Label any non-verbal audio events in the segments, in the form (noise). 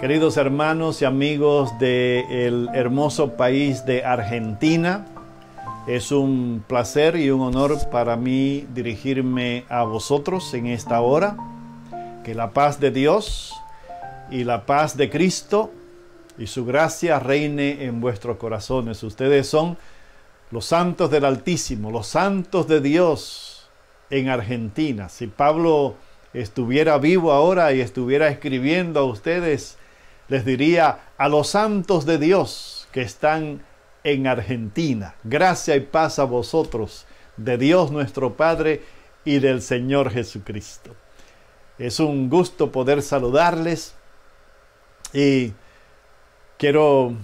Queridos hermanos y amigos del hermoso país de Argentina, es un placer y un honor para mí dirigirme a vosotros en esta hora. Que la paz de Dios y la paz de Cristo y su gracia reine en vuestros corazones. Ustedes son los santos del Altísimo, los santos de Dios en Argentina. Si Pablo estuviera vivo ahora y estuviera escribiendo a ustedes, les diría a los santos de Dios que están en Argentina. Gracia y paz a vosotros, de Dios nuestro Padre y del Señor Jesucristo. Es un gusto poder saludarles y quiero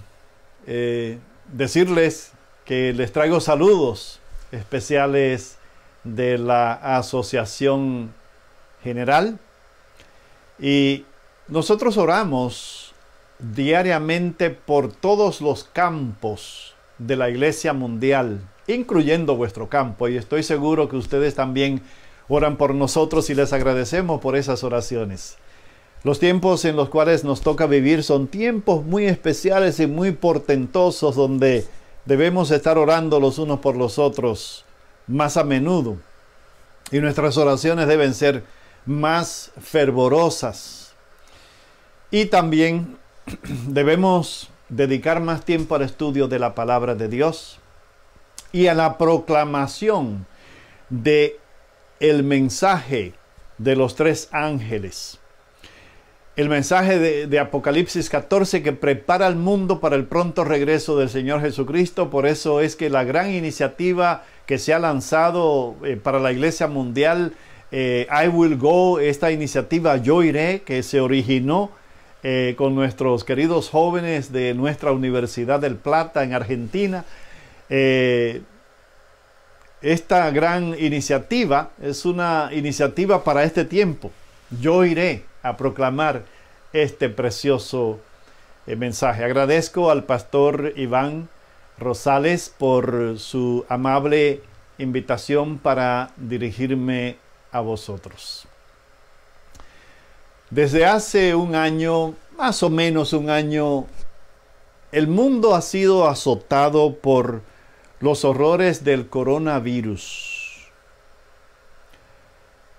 eh, decirles que les traigo saludos especiales de la Asociación General y nosotros oramos diariamente por todos los campos de la Iglesia Mundial, incluyendo vuestro campo, y estoy seguro que ustedes también oran por nosotros y les agradecemos por esas oraciones. Los tiempos en los cuales nos toca vivir son tiempos muy especiales y muy portentosos donde debemos estar orando los unos por los otros más a menudo. Y nuestras oraciones deben ser más fervorosas. Y también (clears throat) debemos dedicar más tiempo al estudio de la palabra de Dios y a la proclamación de el mensaje de los tres ángeles el mensaje de, Apocalipsis 14 que prepara al mundo para el pronto regreso del Señor Jesucristo. Por eso es que la gran iniciativa que se ha lanzado eh, para la Iglesia Mundial, eh, I Will Go, esta iniciativa Yo Iré, que se originó eh, con nuestros queridos jóvenes de nuestra Universidad del Plata en Argentina. esta gran iniciativa es una iniciativa para este tiempo. Yo iré a proclamar este precioso eh, mensaje. Agradezco al pastor Iván Rosales por su amable invitación para dirigirme a vosotros. Desde hace un año, más o menos un año, el mundo ha sido azotado por los horrores del coronavirus.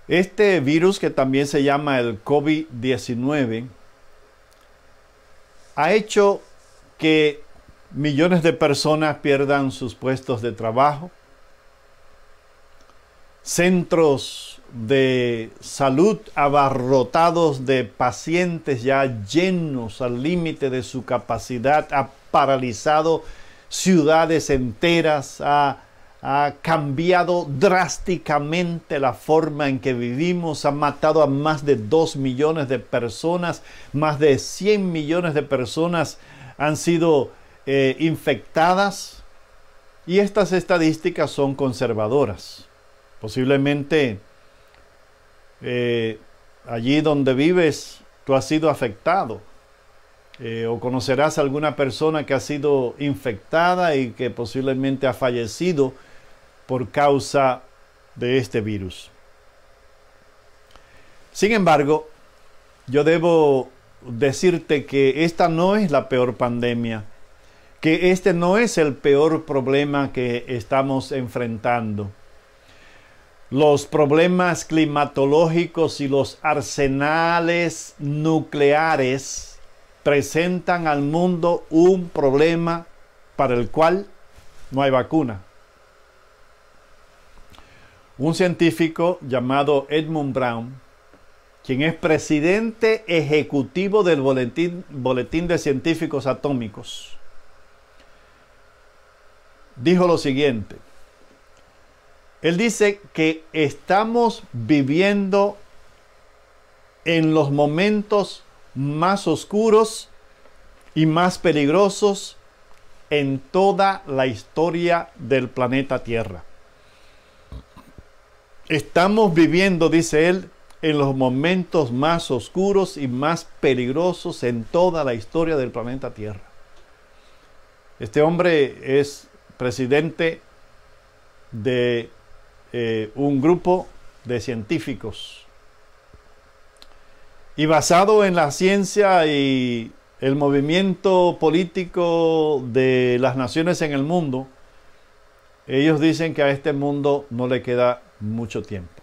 Este virus que también se llama el COVID-19 ha hecho que millones de personas pierdan sus puestos de trabajo, centros de salud abarrotados de pacientes ya llenos al límite de su capacidad, ha paralizado ciudades enteras, ha ha cambiado drásticamente la forma en que vivimos, ha matado a más de 2 millones de personas, más de 100 millones de personas han sido eh, infectadas y estas estadísticas son conservadoras. Posiblemente eh, allí donde vives tú has sido afectado eh, o conocerás a alguna persona que ha sido infectada y que posiblemente ha fallecido por causa de este virus. Sin embargo, yo debo decirte que esta no es la peor pandemia, que este no es el peor problema que estamos enfrentando. Los problemas climatológicos y los arsenales nucleares presentan al mundo un problema para el cual no hay vacuna un científico llamado Edmund Brown, quien es presidente ejecutivo del Boletín, Boletín de Científicos Atómicos, dijo lo siguiente. Él dice que estamos viviendo en los momentos más oscuros y más peligrosos en toda la historia del planeta Tierra. Estamos viviendo, dice él, en los momentos más oscuros y más peligrosos en toda la historia del planeta Tierra. Este hombre es presidente de eh, un grupo de científicos Y basado en la ciencia y el movimiento político de las naciones en el mundo, ellos dicen que a este mundo no le queda mucho tiempo.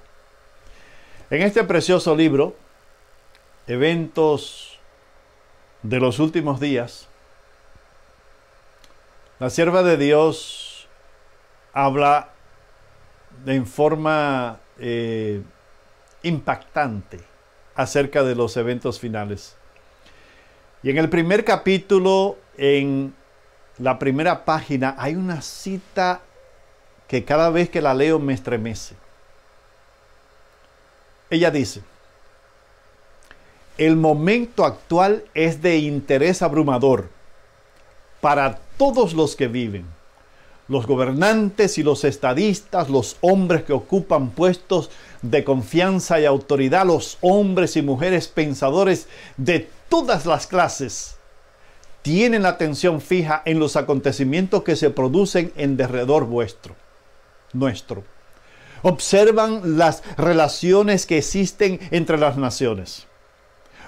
En este precioso libro, Eventos de los últimos días, la sierva de Dios habla en forma eh, impactante acerca de los eventos finales. Y en el primer capítulo, en la primera página, hay una cita que cada vez que la leo me estremece. Ella dice, el momento actual es de interés abrumador para todos los que viven los gobernantes y los estadistas, los hombres que ocupan puestos de confianza y autoridad, los hombres y mujeres pensadores de todas las clases, tienen la atención fija en los acontecimientos que se producen en derredor vuestro, nuestro. Observan las relaciones que existen entre las naciones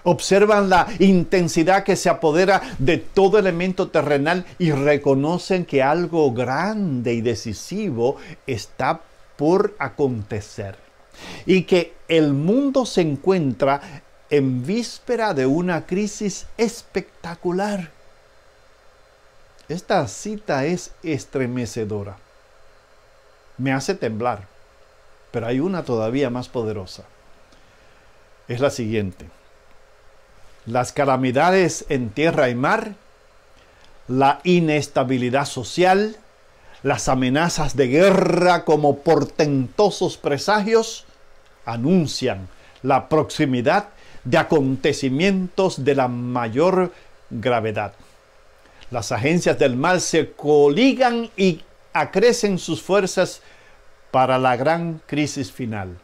observan la intensidad que se apodera de todo elemento terrenal y reconocen que algo grande y decisivo está por acontecer y que el mundo se encuentra en víspera de una crisis espectacular. Esta cita es estremecedora. Me hace temblar, pero hay una todavía más poderosa. Es la siguiente las calamidades en tierra y mar, la inestabilidad social, las amenazas de guerra como portentosos presagios, anuncian la proximidad de acontecimientos de la mayor gravedad. Las agencias del mal se coligan y acrecen sus fuerzas para la gran crisis final.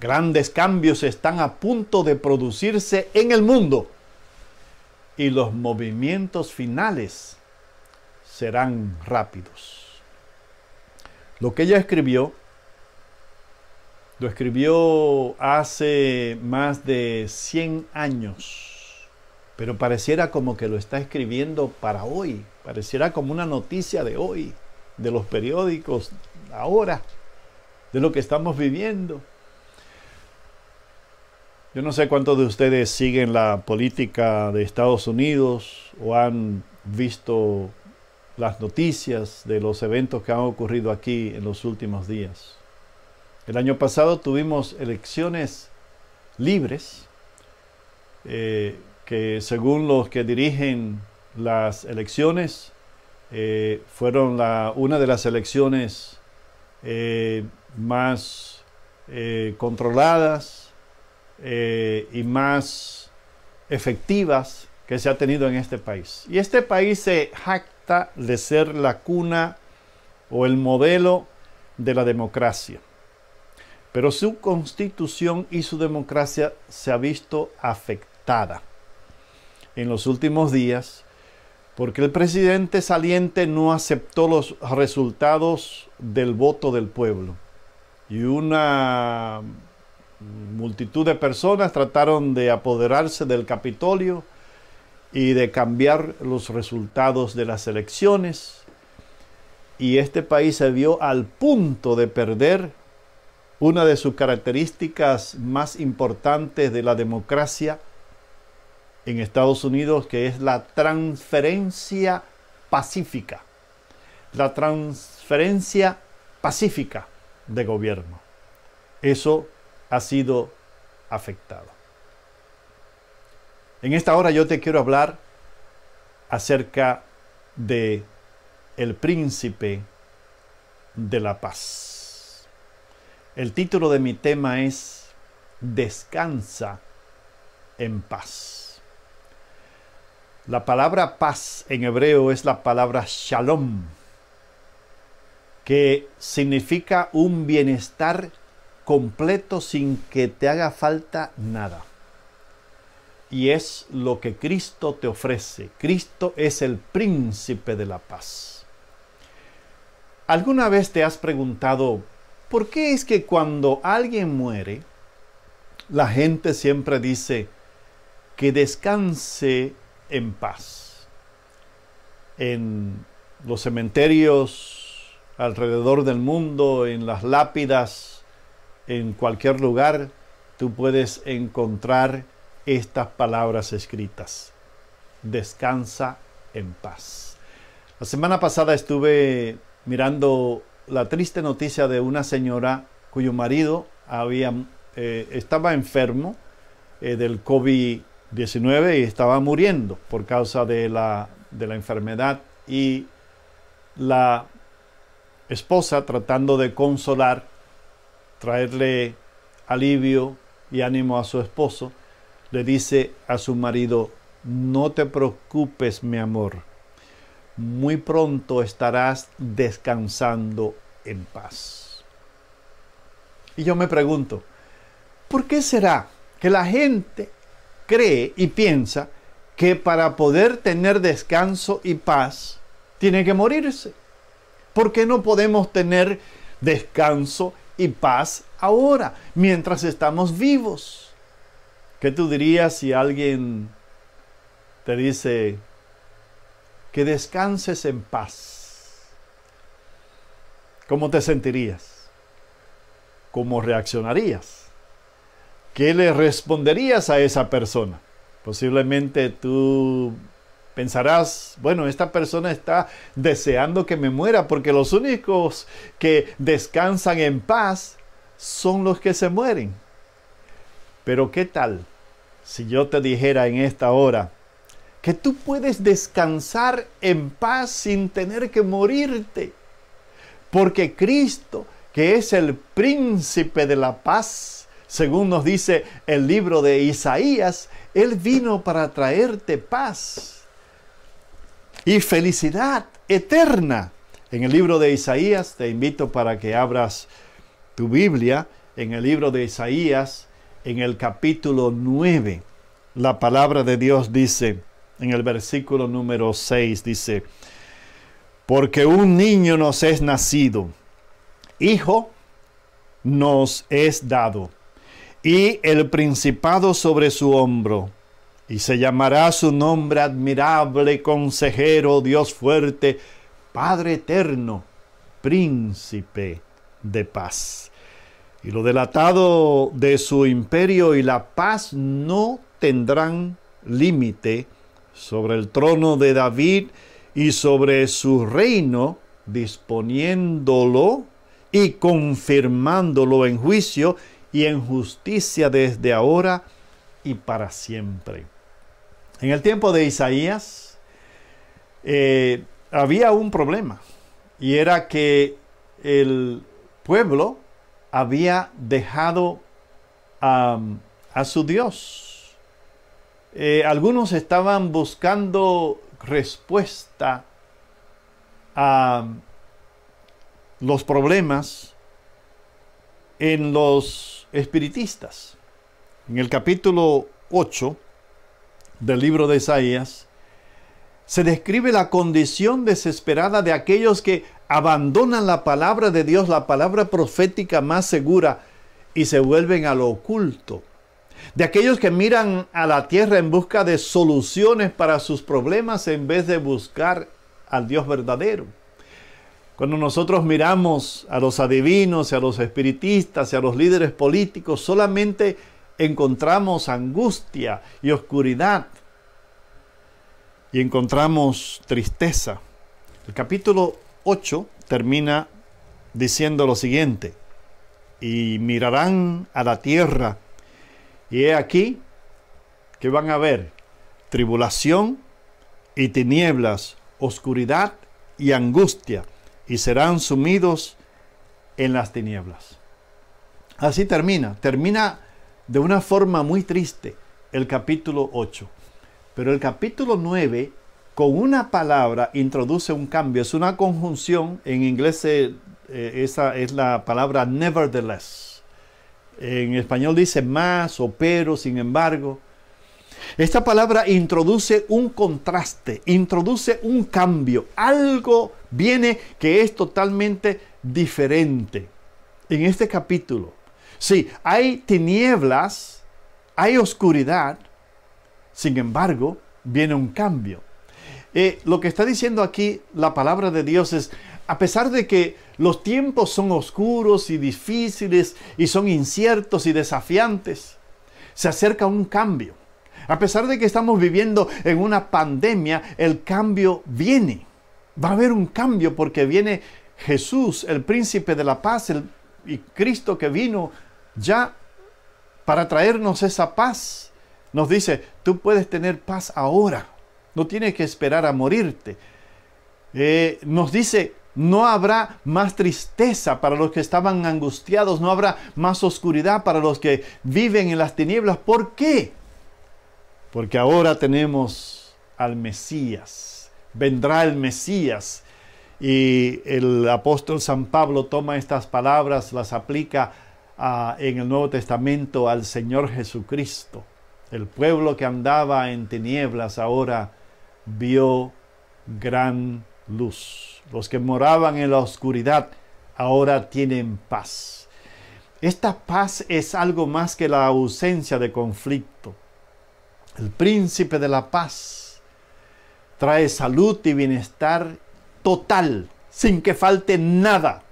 Grandes cambios están a punto de producirse en el mundo y los movimientos finales serán rápidos. Lo que ella escribió, lo escribió hace más de 100 años, pero pareciera como que lo está escribiendo para hoy, pareciera como una noticia de hoy, de los periódicos, ahora, de lo que estamos viviendo. Yo no sé cuántos de ustedes siguen la política de Estados Unidos o han visto las noticias de los eventos que han ocurrido aquí en los últimos días. El año pasado tuvimos elecciones libres, eh, que según los que dirigen las elecciones, eh, fueron una de las elecciones eh, más controladas, eh, y más efectivas que se ha tenido en este país. Y este país se jacta de ser la cuna o el modelo de la democracia. Pero su constitución y su democracia se ha visto afectada en los últimos días porque el presidente saliente no aceptó los resultados del voto del pueblo. Y una multitud de personas trataron de apoderarse del Capitolio y de cambiar los resultados de las elecciones. Y este país se vio al punto de perder una de sus características más importantes de la democracia en Estados Unidos, que es la transferencia pacífica. La transferencia pacífica de gobierno. Eso ha sido afectado. En esta hora yo te quiero hablar acerca de el príncipe de la paz. El título de mi tema es Descansa en paz. La palabra paz en hebreo es la palabra shalom, que significa un bienestar completo sin que te haga falta nada. Y es lo que Cristo te ofrece. Cristo es el príncipe de la paz. ¿Alguna vez te has preguntado por qué es que cuando alguien muere, la gente siempre dice, que descanse en paz. En los cementerios alrededor del mundo, en las lápidas, en cualquier lugar, tú puedes encontrar estas palabras escritas. Descansa en paz. La semana pasada estuve mirando la triste noticia de una señora cuyo marido había, eh, estaba enfermo eh, del COVID-19 y estaba muriendo por causa de la, de la enfermedad y la esposa tratando de consolar, traerle alivio y ánimo a su esposo, le dice a su marido, no te preocupes mi amor, muy pronto estarás descansando en paz. Y yo me pregunto, ¿por qué será que la gente cree y piensa que para poder tener descanso y paz tiene que morirse? ¿Por qué no podemos tener descanso y paz ahora, mientras estamos vivos? ¿Qué tú dirías si alguien te dice que descanses en paz? ¿Cómo te sentirías? ¿Cómo reaccionarías? ¿Qué le responderías a esa persona? Posiblemente tú pensarás, bueno, esta persona está deseando que me muera porque los únicos que descansan en paz son los que se mueren. Pero ¿qué tal si yo te dijera en esta hora que tú puedes descansar en paz sin tener que morirte? Porque Cristo, que es el príncipe de la paz, según nos dice el libro de Isaías, Él vino para traerte paz y felicidad eterna. En el libro de Isaías, te invito para que abras tu Biblia, en el libro de Isaías, en el capítulo 9, la palabra de Dios dice, en el versículo número 6, dice, porque un niño nos es nacido, hijo nos es dado, y el principado sobre su hombro, y se llamará su nombre admirable, consejero, Dios fuerte, Padre eterno, príncipe de paz y lo delatado de su imperio y la paz no tendrán límite sobre el trono de David y sobre su reino, disponiéndolo y confirmándolo en juicio y en justicia desde ahora y para siempre. En el tiempo de Isaías eh, había un problema y era que el pueblo había dejado a su Dios. Eh, algunos estaban buscando respuesta a los problemas en los espiritistas. En el capítulo 8 del libro de Isaías, se describe la condición desesperada de aquellos que abandonan la palabra de Dios, la palabra profética más segura, y se vuelven a lo oculto. De aquellos que miran a la tierra en busca de soluciones para sus problemas en vez de buscar al Dios verdadero. Cuando nosotros miramos a los adivinos, a los espiritistas y a los líderes políticos, solamente encontramos angustia y oscuridad y encontramos tristeza. El capítulo 8 termina diciendo lo siguiente, y mirarán a la tierra, y he aquí que van a ver tribulación y tinieblas, oscuridad y angustia, y serán sumidos en las tinieblas. Así termina, termina de una forma muy triste el capítulo 8. Pero el capítulo 9, con una palabra, introduce un cambio. Es una conjunción, en inglés eh, esa es la palabra nevertheless. En español dice más o pero, sin embargo. Esta palabra introduce un contraste, introduce un cambio. Algo viene que es totalmente diferente en este capítulo. Sí, hay tinieblas, hay oscuridad, Sin embargo, viene un cambio. Eh, lo que está diciendo aquí la palabra de Dios es, a pesar de que los tiempos son oscuros y difíciles y son inciertos y desafiantes, se acerca un cambio. A pesar de que estamos viviendo en una pandemia, el cambio viene. Va a haber un cambio porque viene Jesús, el príncipe de la paz, el, y Cristo que vino ya para traernos esa paz. Nos dice, tú puedes tener paz ahora, no tienes que esperar a morirte. Eh, nos dice, no habrá más tristeza para los que estaban angustiados, no habrá más oscuridad para los que viven en las tinieblas. ¿Por qué? Porque ahora tenemos al Mesías, vendrá el Mesías. Y el apóstol San Pablo toma estas palabras, las aplica en el Nuevo Testamento al Señor Jesucristo. El pueblo que andaba en tinieblas ahora vio gran luz. Los que moraban en la oscuridad ahora tienen paz. Esta paz es algo más que la ausencia de conflicto. El príncipe de la paz trae salud y bienestar total, sin que falte nada.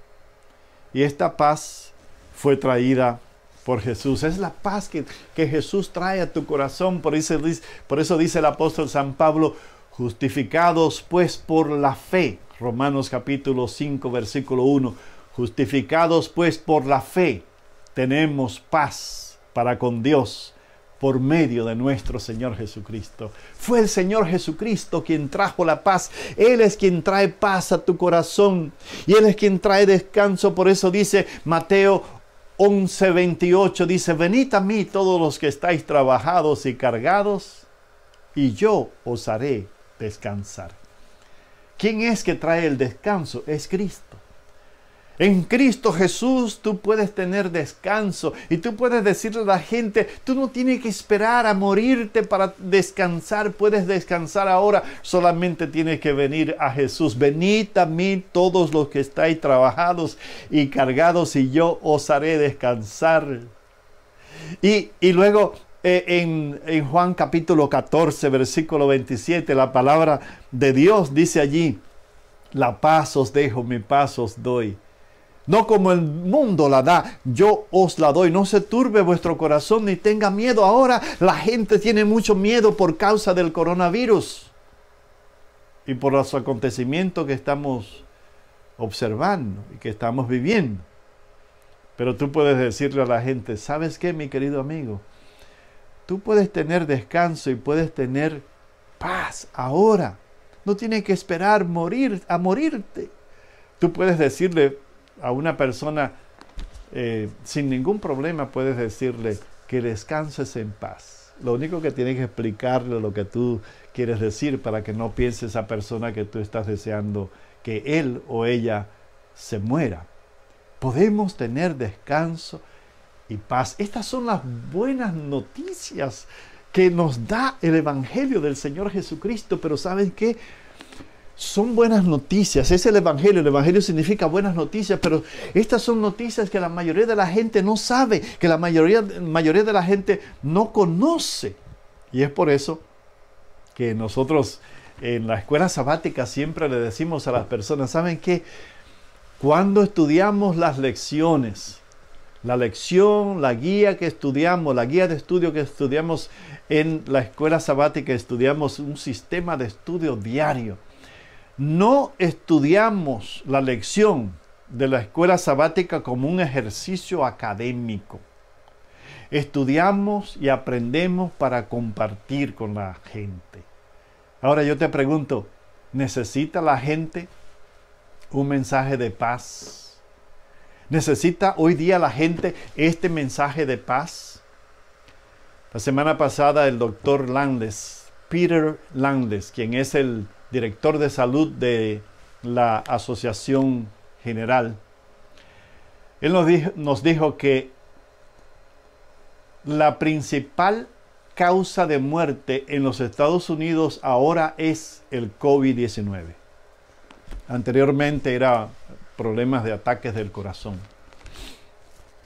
Y esta paz fue traída por Jesús. Es la paz que, Jesús trae a tu corazón. Por eso, por eso dice el apóstol San Pablo, justificados pues por la fe. Romanos capítulo 5, versículo 1. Justificados pues por la fe, tenemos paz para con Dios por medio de nuestro Señor Jesucristo. Fue el Señor Jesucristo quien trajo la paz. Él es quien trae paz a tu corazón y Él es quien trae descanso. Por eso dice Mateo 11:28, dice, venid a mí todos los que estáis trabajados y cargados, y yo os haré descansar. ¿Quién es que trae el descanso? Es Cristo. En Cristo Jesús tú puedes tener descanso y tú puedes decirle a la gente, tú no tienes que esperar a morirte para descansar, puedes descansar ahora, solamente tienes que venir a Jesús. Venid a mí todos los que estáis trabajados y cargados y yo os haré descansar. Y, y luego eh, en, en Juan capítulo 14, versículo 27, la palabra de Dios dice allí, la paz os dejo, mi paz os doy no como el mundo la da, yo os la doy. No se turbe vuestro corazón ni tenga miedo. Ahora la gente tiene mucho miedo por causa del coronavirus y por los acontecimientos que estamos observando y que estamos viviendo. Pero tú puedes decirle a la gente, ¿sabes qué, mi querido amigo? Tú puedes tener descanso y puedes tener paz ahora. No tienes que esperar morir a morirte. Tú puedes decirle, a una persona eh, sin ningún problema puedes decirle que descanses en paz. Lo único que tienes que explicarle lo que tú quieres decir para que no piense esa persona que tú estás deseando que él o ella se muera. Podemos tener descanso y paz. Estas son las buenas noticias que nos da el Evangelio del Señor Jesucristo. Pero ¿saben qué? Son buenas noticias, es el Evangelio, el Evangelio significa buenas noticias, pero estas son noticias que la mayoría de la gente no sabe, que la mayoría, mayoría de la gente no conoce. Y es por eso que nosotros en la escuela sabática siempre le decimos a las personas, ¿saben qué? Cuando estudiamos las lecciones, la lección, la guía que estudiamos, la guía de estudio que estudiamos en la escuela sabática, estudiamos un sistema de estudio diario no estudiamos la lección de la escuela sabática como un ejercicio académico. Estudiamos y aprendemos para compartir con la gente. Ahora yo te pregunto, ¿necesita la gente un mensaje de paz? ¿Necesita hoy día la gente este mensaje de paz? La semana pasada el doctor Landes, Peter Landes, quien es el director de salud de la Asociación General, él nos dijo, nos dijo que la principal causa de muerte en los Estados Unidos ahora es el COVID-19. Anteriormente era problemas de ataques del corazón,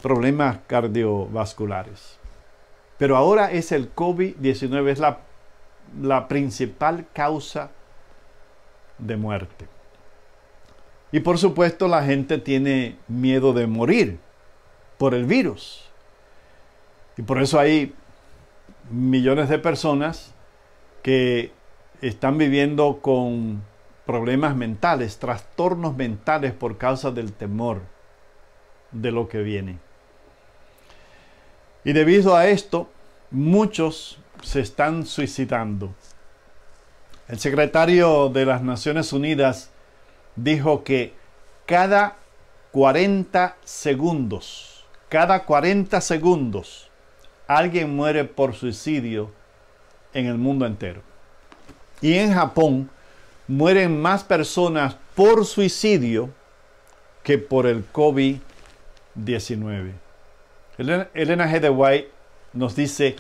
problemas cardiovasculares. Pero ahora es el COVID-19, es la la principal causa de muerte. Y por supuesto la gente tiene miedo de morir por el virus. Y por eso hay millones de personas que están viviendo con problemas mentales, trastornos mentales por causa del temor de lo que viene. Y debido a esto, muchos se están suicidando. El secretario de las Naciones Unidas dijo que cada 40 segundos, cada 40 segundos, alguien muere por suicidio en el mundo entero. Y en Japón mueren más personas por suicidio que por el COVID-19. Elena G. de White nos dice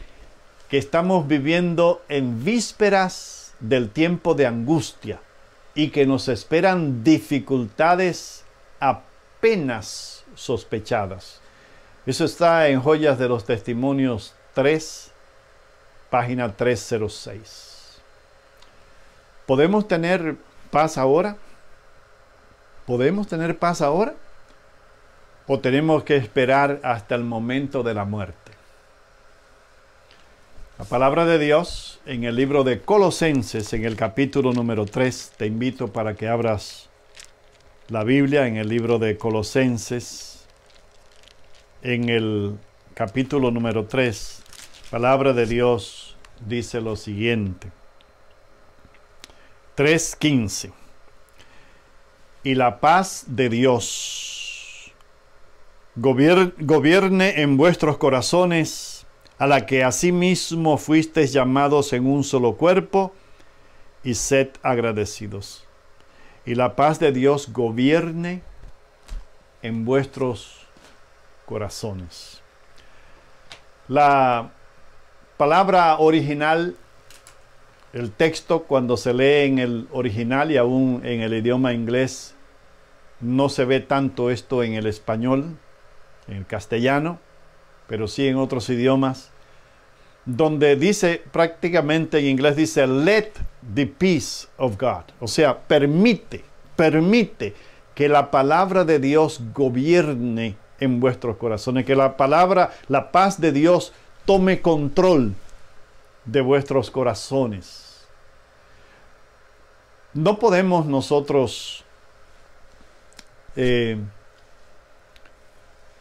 que estamos viviendo en vísperas del tiempo de angustia y que nos esperan dificultades apenas sospechadas. Eso está en Joyas de los Testimonios 3, página 306. ¿Podemos tener paz ahora? ¿Podemos tener paz ahora? ¿O tenemos que esperar hasta el momento de la muerte? La palabra de Dios en el libro de Colosenses, en el capítulo número 3, te invito para que abras la Biblia en el libro de Colosenses, en el capítulo número 3, palabra de Dios dice lo siguiente. 3.15. Y la paz de Dios gobierne en vuestros corazones a la que asimismo fuisteis llamados en un solo cuerpo, y sed agradecidos. Y la paz de Dios gobierne en vuestros corazones. La palabra original, el texto cuando se lee en el original y aún en el idioma inglés, no se ve tanto esto en el español, en el castellano pero sí en otros idiomas, donde dice prácticamente en inglés dice, let the peace of God. O sea, permite, permite que la palabra de Dios gobierne en vuestros corazones, que la palabra, la paz de Dios tome control de vuestros corazones. No podemos nosotros eh,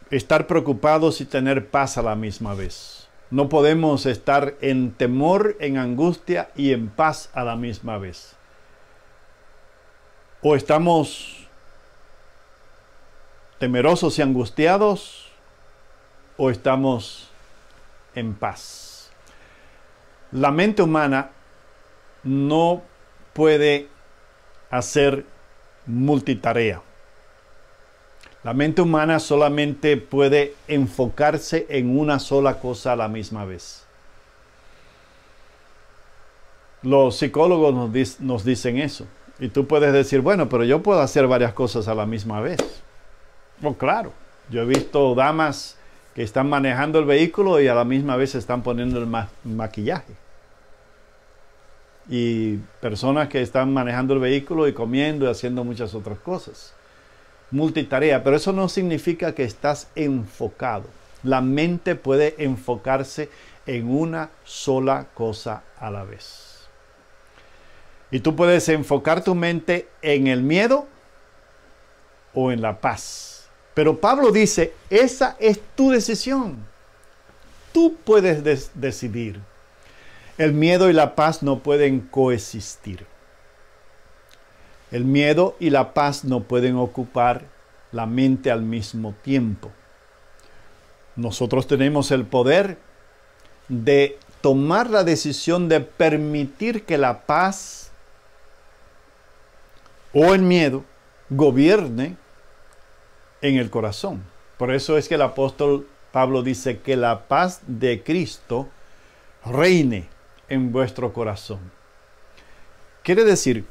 estar preocupados y tener paz a la misma vez. No podemos estar en temor, en angustia y en paz a la misma vez. O estamos temerosos y angustiados o estamos en paz. La mente humana no puede hacer multitarea. La mente humana solamente puede enfocarse en una sola cosa a la misma vez. Los psicólogos nos, dicen eso. Y tú puedes decir, bueno, pero yo puedo hacer varias cosas a la misma vez. Pues claro, yo he visto damas que están manejando el vehículo y a la misma vez están poniendo el maquillaje. Y personas que están manejando el vehículo y comiendo y haciendo muchas otras cosas multitarea, pero eso no significa que estás enfocado. La mente puede enfocarse en una sola cosa a la vez. Y tú puedes enfocar tu mente en el miedo o en la paz. Pero Pablo dice, esa es tu decisión. Tú puedes decidir. El miedo y la paz no pueden coexistir. El miedo y la paz no pueden ocupar la mente al mismo tiempo. Nosotros tenemos el poder de tomar la decisión de permitir que la paz o el miedo gobierne en el corazón. Por eso es que el apóstol Pablo dice que la paz de Cristo reine en vuestro corazón. Quiere decir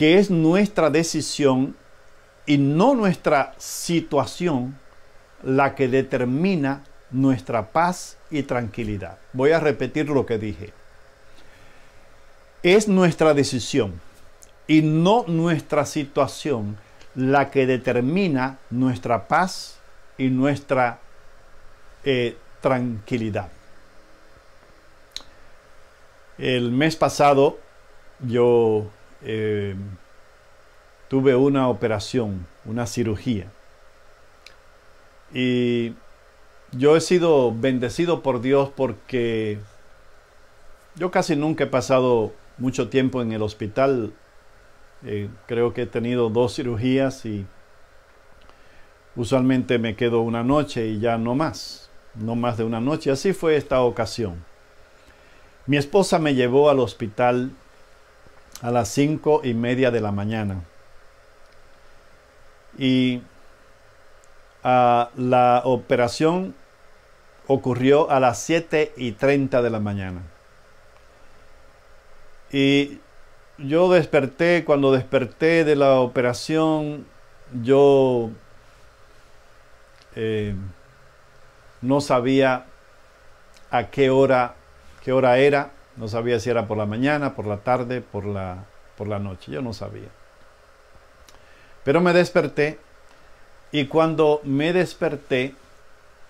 que es nuestra decisión y no nuestra situación la que determina nuestra paz y tranquilidad. Voy a repetir lo que dije. Es nuestra decisión y no nuestra situación la que determina nuestra paz y nuestra eh, tranquilidad. El mes pasado yo eh, tuve una operación, una cirugía. Y yo he sido bendecido por Dios porque yo casi nunca he pasado mucho tiempo en el hospital. Eh, creo que he tenido dos cirugías y usualmente me quedo una noche y ya no más, no más de una noche. Así fue esta ocasión. Mi esposa me llevó al hospital a las cinco y media de la mañana. Y ah, la operación ocurrió a las siete y treinta de la mañana. Y yo desperté, cuando desperté de la operación, yo eh, no sabía a qué hora, qué hora era, no sabía si era por la mañana, por la tarde, por la, por la noche, yo no sabía. Pero me desperté y cuando me desperté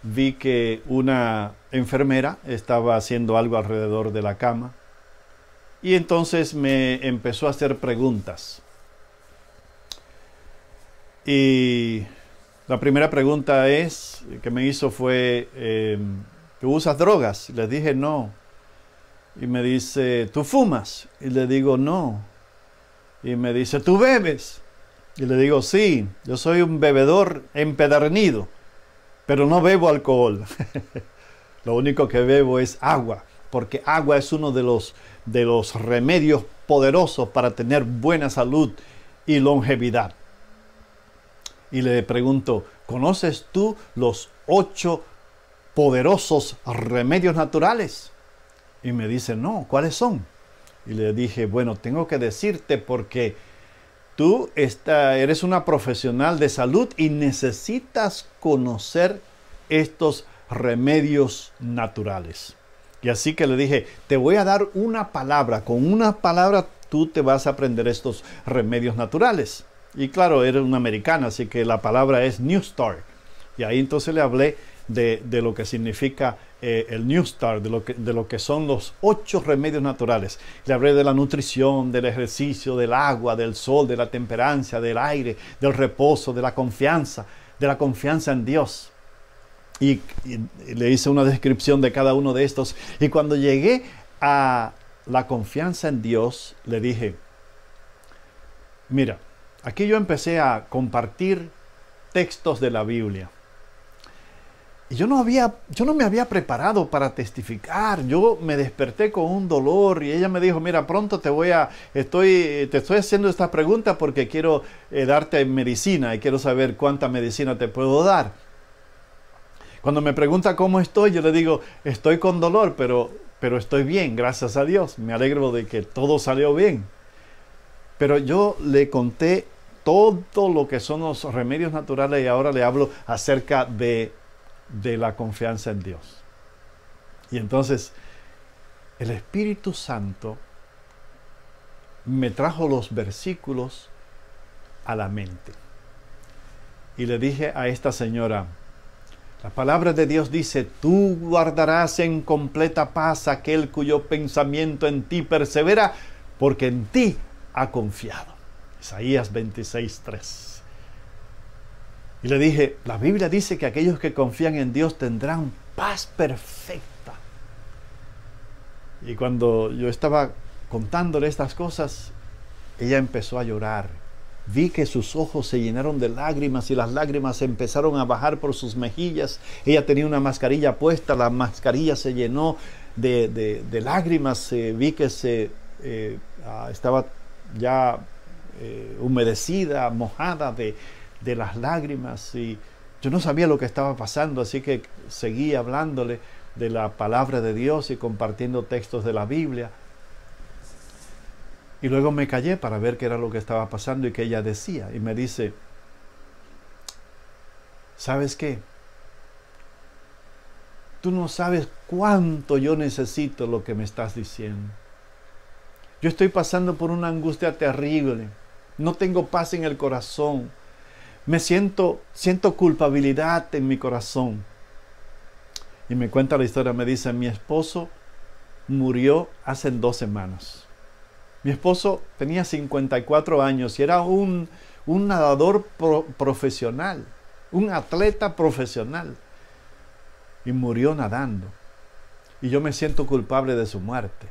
vi que una enfermera estaba haciendo algo alrededor de la cama y entonces me empezó a hacer preguntas. Y la primera pregunta es que me hizo fue, em, ¿tú usas drogas? Le dije no. Y me dice, ¿tú fumas? Y le digo no. Y me dice, ¿tú bebes? Y le digo, sí, yo soy un bebedor empedernido, pero no bebo alcohol. (laughs) Lo único que bebo es agua, porque agua es uno de los de los remedios poderosos para tener buena salud y longevidad. Y le pregunto, ¿conoces tú los ocho poderosos remedios naturales? Y me dice, no, ¿cuáles son? Y le dije, bueno, tengo que decirte porque tú eres una profesional de salud y necesitas conocer estos remedios naturales. Y así que le dije, te voy a dar una palabra, con una palabra tú te vas a aprender estos remedios naturales. Y claro, era una americana, así que la palabra es New Start. Y ahí entonces le hablé de, lo que significa eh, el New Start, de lo, que, de lo que son los ocho remedios naturales. Le hablé de la nutrición, del ejercicio, del agua, del sol, de la temperancia, del aire, del reposo, de la confianza, de la confianza en Dios y, le hice una descripción de cada uno de estos. Y cuando llegué a la confianza en Dios, le dije, mira, aquí yo empecé a compartir textos de la Biblia. Yo no, había, yo no me había preparado para testificar. Yo me desperté con un dolor y ella me dijo, mira, pronto te voy a, estoy, te estoy haciendo esta pregunta porque quiero eh, darte medicina y quiero saber cuánta medicina te puedo dar. Cuando me pregunta cómo estoy, yo le digo, estoy con dolor, pero, pero estoy bien, gracias a Dios. Me alegro de que todo salió bien. Pero yo le conté todo lo que son los remedios naturales y ahora le hablo acerca de, de la confianza en Dios. Y entonces, el Espíritu Santo me trajo los versículos a la mente. Y le dije a esta señora, la palabra de Dios dice, tú guardarás en completa paz aquel cuyo pensamiento en ti persevera, porque en ti ha confiado. Isaías 26.3. Y le dije, la Biblia dice que aquellos que confían en Dios tendrán paz perfecta. Y cuando yo estaba contándole estas cosas, ella empezó a llorar Vi que sus ojos se llenaron de lágrimas y las lágrimas empezaron a bajar por sus mejillas. Ella tenía una mascarilla puesta, la mascarilla se llenó de, lágrimas. vi que se eh, ah, estaba ya eh, humedecida, mojada de, de las lágrimas. Y yo no sabía lo que estaba pasando, así que seguí hablándole de la palabra de Dios y compartiendo textos de la Biblia. Y luego me callé para ver qué era lo que estaba pasando y qué ella decía. Y me dice, ¿sabes qué? Tú no sabes cuánto yo necesito lo que me estás diciendo. Yo estoy pasando por una angustia terrible. No tengo paz en el corazón. Me siento, siento culpabilidad en mi corazón. Y me cuenta la historia, me dice, mi esposo murió hace dos semanas. Mi esposo tenía 54 años y era un, un nadador profesional, un atleta profesional. Y murió nadando. Y yo me siento culpable de su muerte.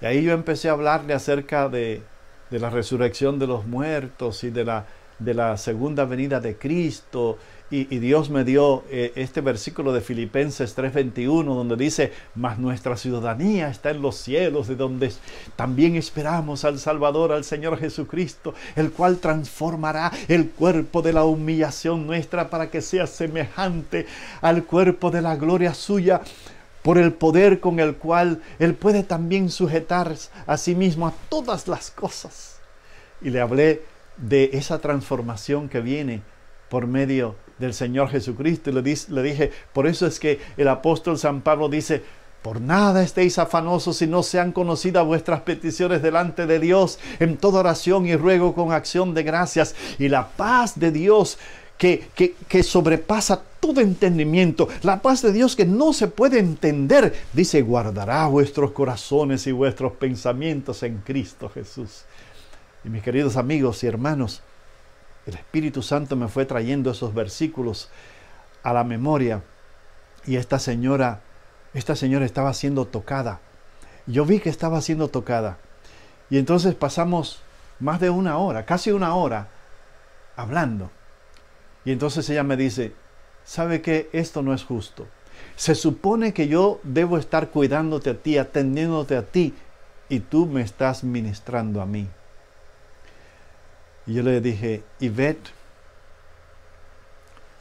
Y ahí yo empecé a hablarle acerca de, de la resurrección de los muertos y de la, de la segunda venida de Cristo. Y, Dios me dio eh, este versículo de Filipenses 3:21 donde dice, mas nuestra ciudadanía está en los cielos, de donde también esperamos al Salvador, al Señor Jesucristo, el cual transformará el cuerpo de la humillación nuestra para que sea semejante al cuerpo de la gloria suya por el poder con el cual Él puede también sujetar a sí mismo a todas las cosas. Y le hablé de esa transformación que viene por medio del Señor Jesucristo. Y le, le dije, por eso es que el apóstol San Pablo dice, por nada estéis afanosos si no sean conocidas vuestras peticiones delante de Dios en toda oración y ruego con acción de gracias. Y la paz de Dios que, que, que sobrepasa todo entendimiento, la paz de Dios que no se puede entender, dice, guardará vuestros corazones y vuestros pensamientos en Cristo Jesús. Y mis queridos amigos y hermanos, el Espíritu Santo me fue trayendo esos versículos a la memoria y esta señora, esta señora estaba siendo tocada. Yo vi que estaba siendo tocada. Y entonces pasamos más de una hora, casi una hora, hablando. Y entonces ella me dice, ¿sabe que Esto no es justo. Se supone que yo debo estar cuidándote a ti, atendiéndote a ti, y tú me estás ministrando a mí. Y yo le dije, Ivette,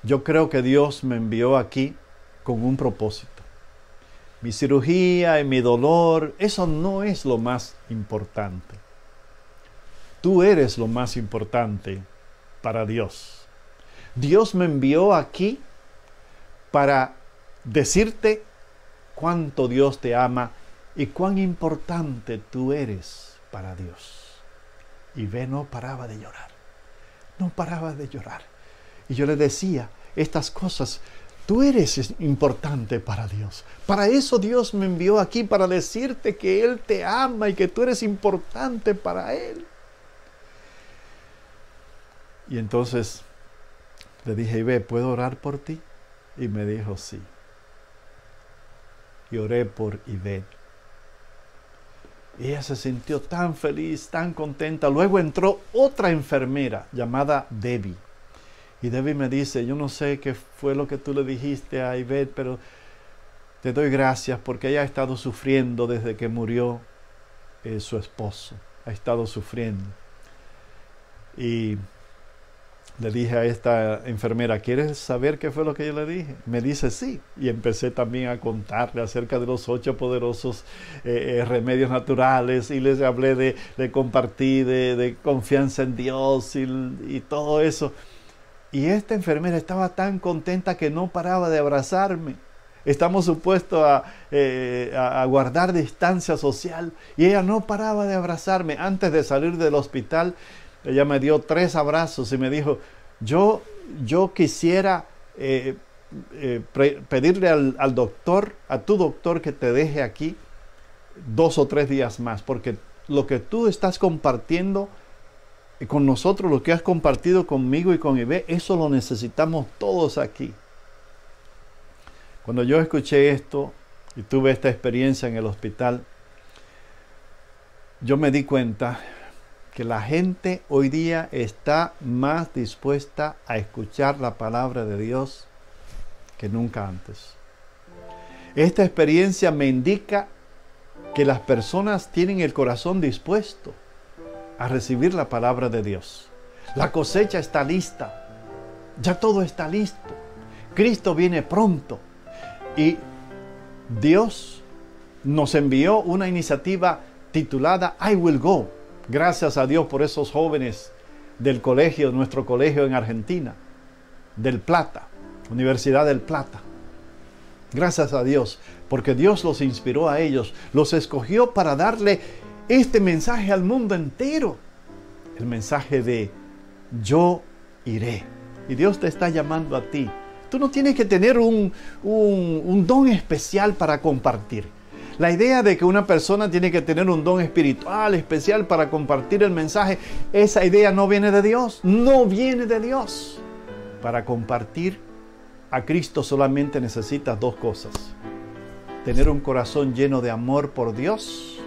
yo creo que Dios me envió aquí con un propósito. Mi cirugía y mi dolor, eso no es lo más importante. Tú eres lo más importante para Dios. Dios me envió aquí para decirte cuánto Dios te ama y cuán importante tú eres para Dios. Y ve, no paraba de llorar. No paraba de llorar. Y yo le decía estas cosas. Tú eres importante para Dios. Para eso Dios me envió aquí, para decirte que Él te ama y que tú eres importante para Él. Y entonces le dije, ve, ¿puedo orar por ti? Y me dijo, sí. Y oré por Ivette. Ella se sintió tan feliz, tan contenta. Luego entró otra enfermera llamada Debbie. Y Debbie me dice, yo no sé qué fue lo que tú le dijiste a Ivette, pero te doy gracias porque ella ha estado sufriendo desde que murió eh, su esposo. Ha estado sufriendo. Y le dije a esta enfermera, ¿quieres saber qué fue lo que yo le dije? Me dice sí. Y empecé también a contarle acerca de los ocho poderosos eh, eh, remedios naturales y les hablé de, compartir, de, confianza en Dios y, todo eso. Y esta enfermera estaba tan contenta que no paraba de abrazarme. Estamos supuestos a, eh, a, guardar distancia social y ella no paraba de abrazarme. Antes de salir del hospital, ella me dio tres abrazos y me dijo, yo, yo quisiera eh, eh, pedirle al, al, doctor, a tu doctor que te deje aquí dos o tres días más, porque lo que tú estás compartiendo con nosotros, lo que has compartido conmigo y con Ibe, eso lo necesitamos todos aquí. Cuando yo escuché esto y tuve esta experiencia en el hospital, yo me di cuenta que la gente hoy día está más dispuesta a escuchar la palabra de Dios que nunca antes. Esta experiencia me indica que las personas tienen el corazón dispuesto a recibir la palabra de Dios. La cosecha está lista. Ya todo está listo. Cristo viene pronto. Y Dios nos envió una iniciativa titulada I Will Go Gracias a Dios por esos jóvenes del colegio, nuestro colegio en Argentina, del Plata, Universidad del Plata. Gracias a Dios, porque Dios los inspiró a ellos, los escogió para darle este mensaje al mundo entero. El mensaje de yo iré. Y Dios te está llamando a ti. Tú no tienes que tener un, un don especial para compartir. La idea de que una persona tiene que tener un don espiritual especial para compartir el mensaje, esa idea no viene de Dios, no viene de Dios. Para compartir a Cristo solamente necesitas dos cosas. Tener un corazón lleno de amor por Dios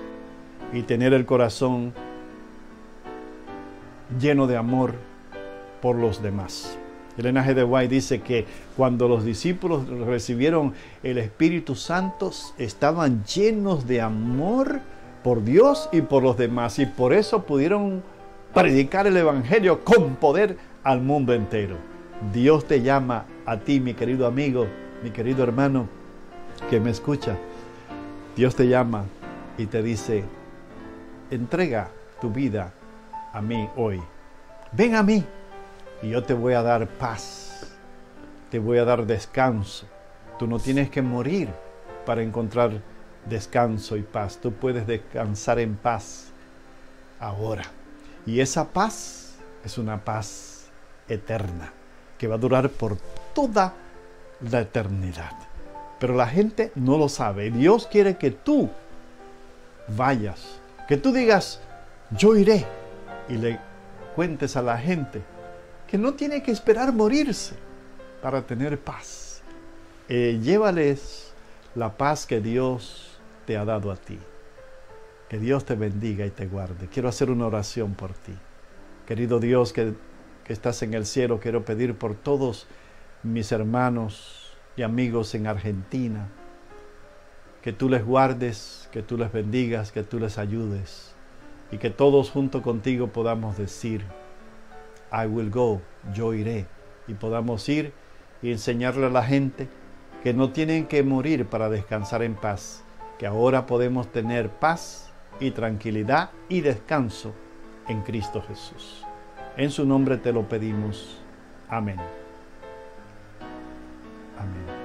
y tener el corazón lleno de amor por los demás. Elena G. de White dice que cuando los discípulos recibieron el Espíritu Santo, estaban llenos de amor por Dios y por los demás, y por eso pudieron predicar el Evangelio con poder al mundo entero. Dios te llama a ti, mi querido amigo, mi querido hermano, que me escucha. Dios te llama y te dice, entrega tu vida a mí hoy. Ven a mí y yo te voy a dar paz, te voy a dar descanso. Tú no tienes que morir para encontrar descanso y paz. Tú puedes descansar en paz ahora. Y esa paz es una paz eterna que va a durar por toda la eternidad. Pero la gente no lo sabe. Dios quiere que tú vayas, que tú digas, yo iré y le cuentes a la gente que no tiene que esperar morirse para tener paz. Eh, llévales la paz que Dios te ha dado a ti. Que Dios te bendiga y te guarde. Quiero hacer una oración por ti. Querido Dios que, que estás en el cielo, quiero pedir por todos mis hermanos y amigos en Argentina, que tú les guardes, que tú les bendigas, que tú les ayudes y que todos junto contigo podamos decir, I will go, yo iré, y podamos ir y enseñarle a la gente que no tienen que morir para descansar en paz, que ahora podemos tener paz y tranquilidad y descanso en Cristo Jesús. En su nombre te lo pedimos. Amén. Amén.